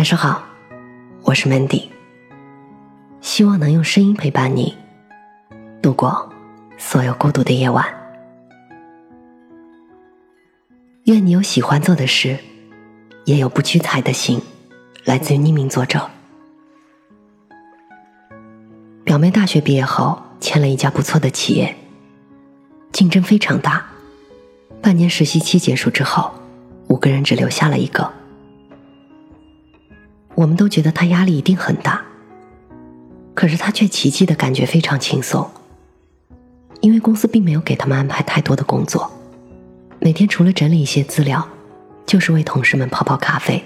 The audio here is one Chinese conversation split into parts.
晚上好，我是 Mandy，希望能用声音陪伴你度过所有孤独的夜晚。愿你有喜欢做的事，也有不屈才的心。来自于匿名作者。表妹大学毕业后签了一家不错的企业，竞争非常大。半年实习期结束之后，五个人只留下了一个。我们都觉得他压力一定很大，可是他却奇迹的感觉非常轻松，因为公司并没有给他们安排太多的工作，每天除了整理一些资料，就是为同事们泡泡咖啡。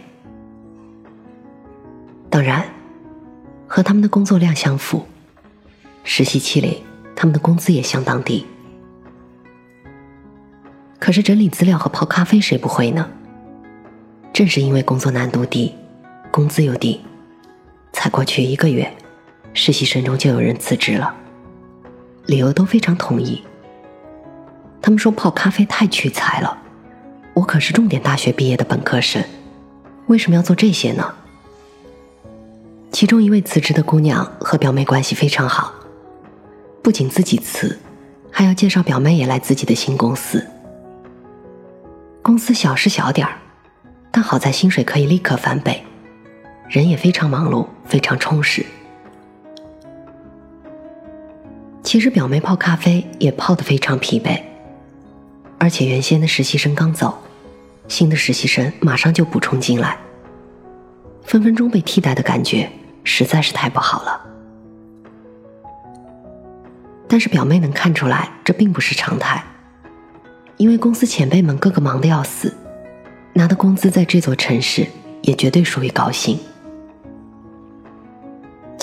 当然，和他们的工作量相符，实习期里他们的工资也相当低。可是整理资料和泡咖啡谁不会呢？正是因为工作难度低。工资又低，才过去一个月，实习生中就有人辞职了，理由都非常统一。他们说泡咖啡太屈才了，我可是重点大学毕业的本科生，为什么要做这些呢？其中一位辞职的姑娘和表妹关系非常好，不仅自己辞，还要介绍表妹也来自己的新公司。公司小是小点儿，但好在薪水可以立刻翻倍。人也非常忙碌，非常充实。其实表妹泡咖啡也泡得非常疲惫，而且原先的实习生刚走，新的实习生马上就补充进来，分分钟被替代的感觉实在是太不好了。但是表妹能看出来，这并不是常态，因为公司前辈们个个忙得要死，拿的工资在这座城市也绝对属于高薪。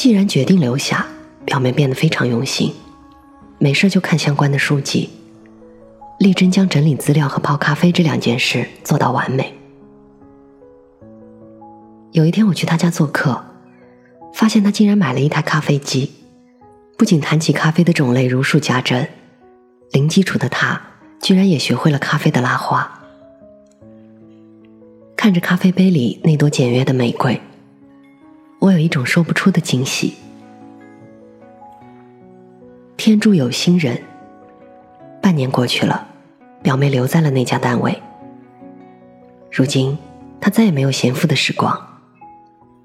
既然决定留下，表妹变得非常用心，没事就看相关的书籍，力争将整理资料和泡咖啡这两件事做到完美。有一天我去他家做客，发现他竟然买了一台咖啡机，不仅谈起咖啡的种类如数家珍，零基础的他居然也学会了咖啡的拉花。看着咖啡杯里那朵简约的玫瑰。我有一种说不出的惊喜。天助有心人。半年过去了，表妹留在了那家单位。如今，她再也没有闲赋的时光，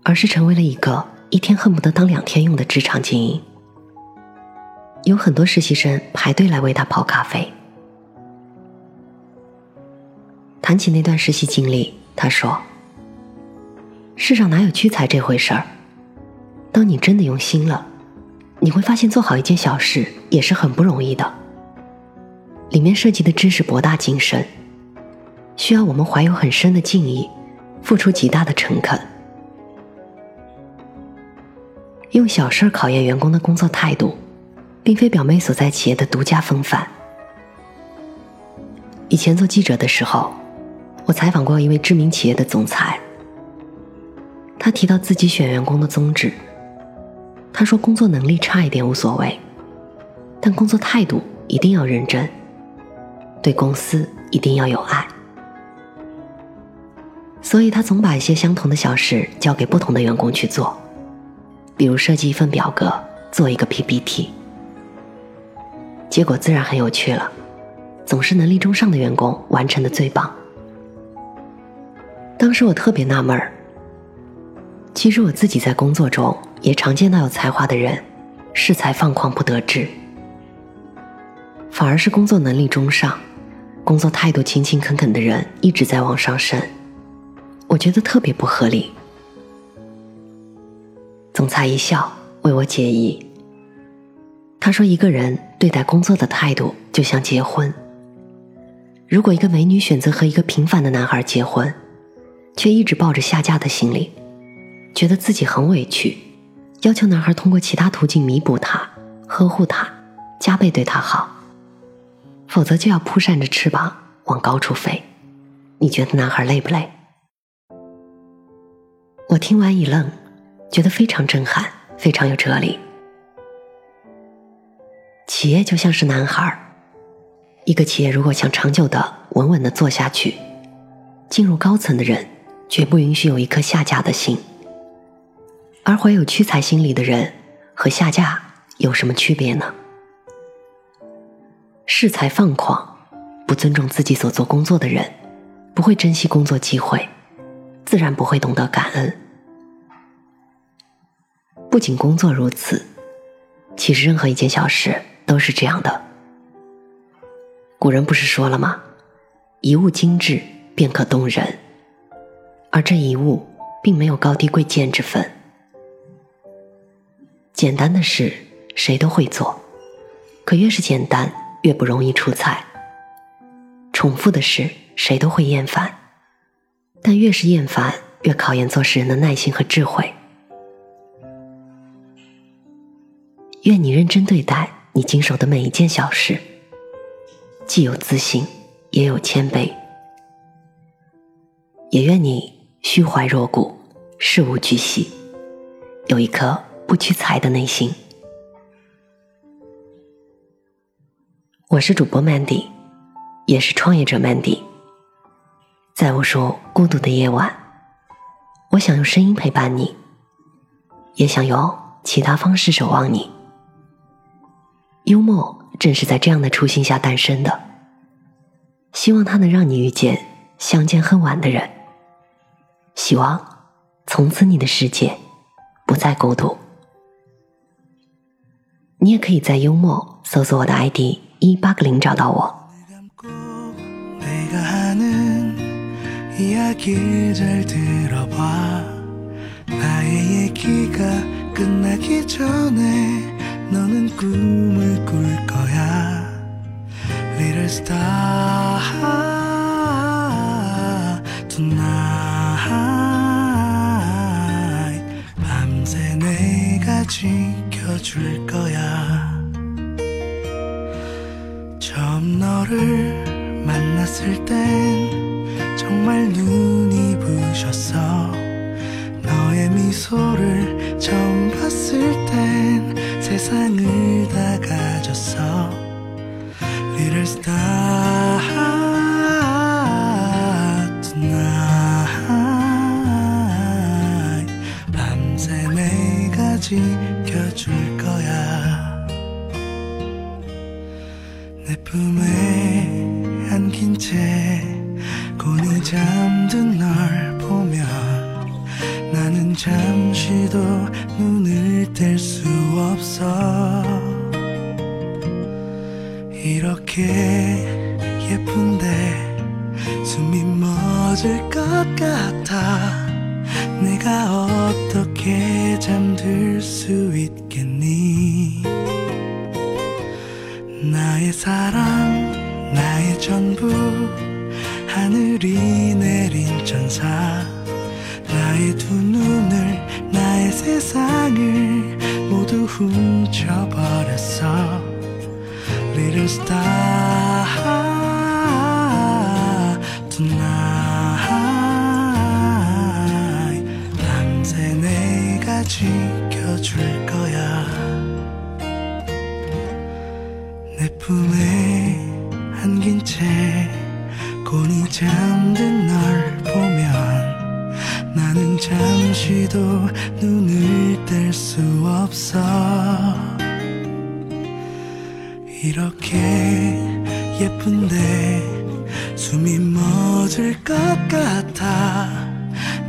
而是成为了一个一天恨不得当两天用的职场精英。有很多实习生排队来为她泡咖啡。谈起那段实习经历，她说。世上哪有屈才这回事儿？当你真的用心了，你会发现做好一件小事也是很不容易的。里面涉及的知识博大精深，需要我们怀有很深的敬意，付出极大的诚恳。用小事考验员工的工作态度，并非表妹所在企业的独家风范。以前做记者的时候，我采访过一位知名企业的总裁。他提到自己选员工的宗旨。他说：“工作能力差一点无所谓，但工作态度一定要认真，对公司一定要有爱。”所以，他总把一些相同的小事交给不同的员工去做，比如设计一份表格，做一个 PPT。结果自然很有趣了，总是能力中上的员工完成的最棒。当时我特别纳闷儿。其实我自己在工作中也常见到有才华的人，恃才放旷不得志，反而是工作能力中上、工作态度勤勤恳恳的人一直在往上升，我觉得特别不合理。总裁一笑为我解疑，他说：“一个人对待工作的态度就像结婚，如果一个美女选择和一个平凡的男孩结婚，却一直抱着下嫁的心理。”觉得自己很委屈，要求男孩通过其他途径弥补她、呵护她、加倍对她好，否则就要扑扇着翅膀往高处飞。你觉得男孩累不累？我听完一愣，觉得非常震撼，非常有哲理。企业就像是男孩，一个企业如果想长久的、稳稳的做下去，进入高层的人绝不允许有一颗下嫁的心。而怀有屈才心理的人和下嫁有什么区别呢？恃才放狂、不尊重自己所做工作的人，不会珍惜工作机会，自然不会懂得感恩。不仅工作如此，其实任何一件小事都是这样的。古人不是说了吗？一物精致便可动人，而这一物并没有高低贵贱之分。简单的事谁都会做，可越是简单，越不容易出彩。重复的事谁都会厌烦，但越是厌烦，越考验做事人的耐心和智慧。愿你认真对待你经手的每一件小事。既有自信，也有谦卑。也愿你虚怀若谷，事无巨细，有一颗不屈才的内心。我是主播 Mandy，也是创业者 Mandy。在无数孤独的夜晚，我想用声音陪伴你，也想用其他方式守望你。幽默。正是在这样的初心下诞生的，希望它能让你遇见相见恨晚的人，希望从此你的世界不再孤独。你也可以在幽默搜索我的 ID 一八个零找到我。너는 꿈을 꿀 거야 Little star tonight 밤새 내가 지켜 줄 거야. 처음 너를 만났을 땐 정말 눈이 부셨어. 너의 미소를 처음 봤을 땐 세상을 다 가졌어. Little star 지 품에 안긴 채 곤히 잠든 널 보면 나는 잠시도 눈을 뗄 수 없어. 이렇게 예쁜데 숨이 멎을 것 같아. 내가 어떻게 잠들 수 있겠니 나의 사랑 나의 전부 하늘이 내린 천사. 나의 두 눈을 나의 세상을 모두 훔쳐버렸어. Little star tonight. 밤새 내가 지켜줄 거야 내 품에 안긴 채 곤히 잠든 널 보면 나는 잠시도 눈을 뗄 수 없어. 이렇게 예쁜데 숨이 멎을 것 같아.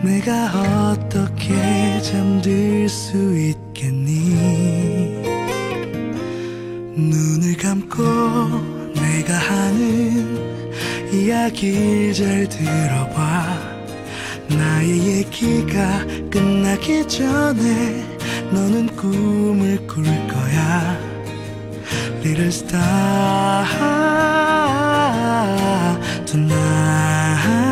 내가 어떻게 잠들 수 있겠니 눈을 감고 내가 하는 이야기를 잘 들어봐. 나의 얘기가 끝나기 전에 너는 꿈을 꿀 거야. Little star tonight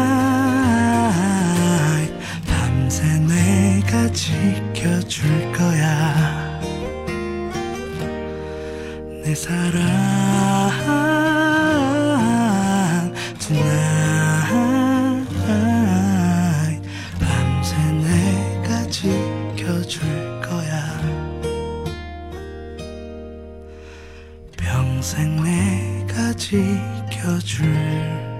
평생 내가 지켜줄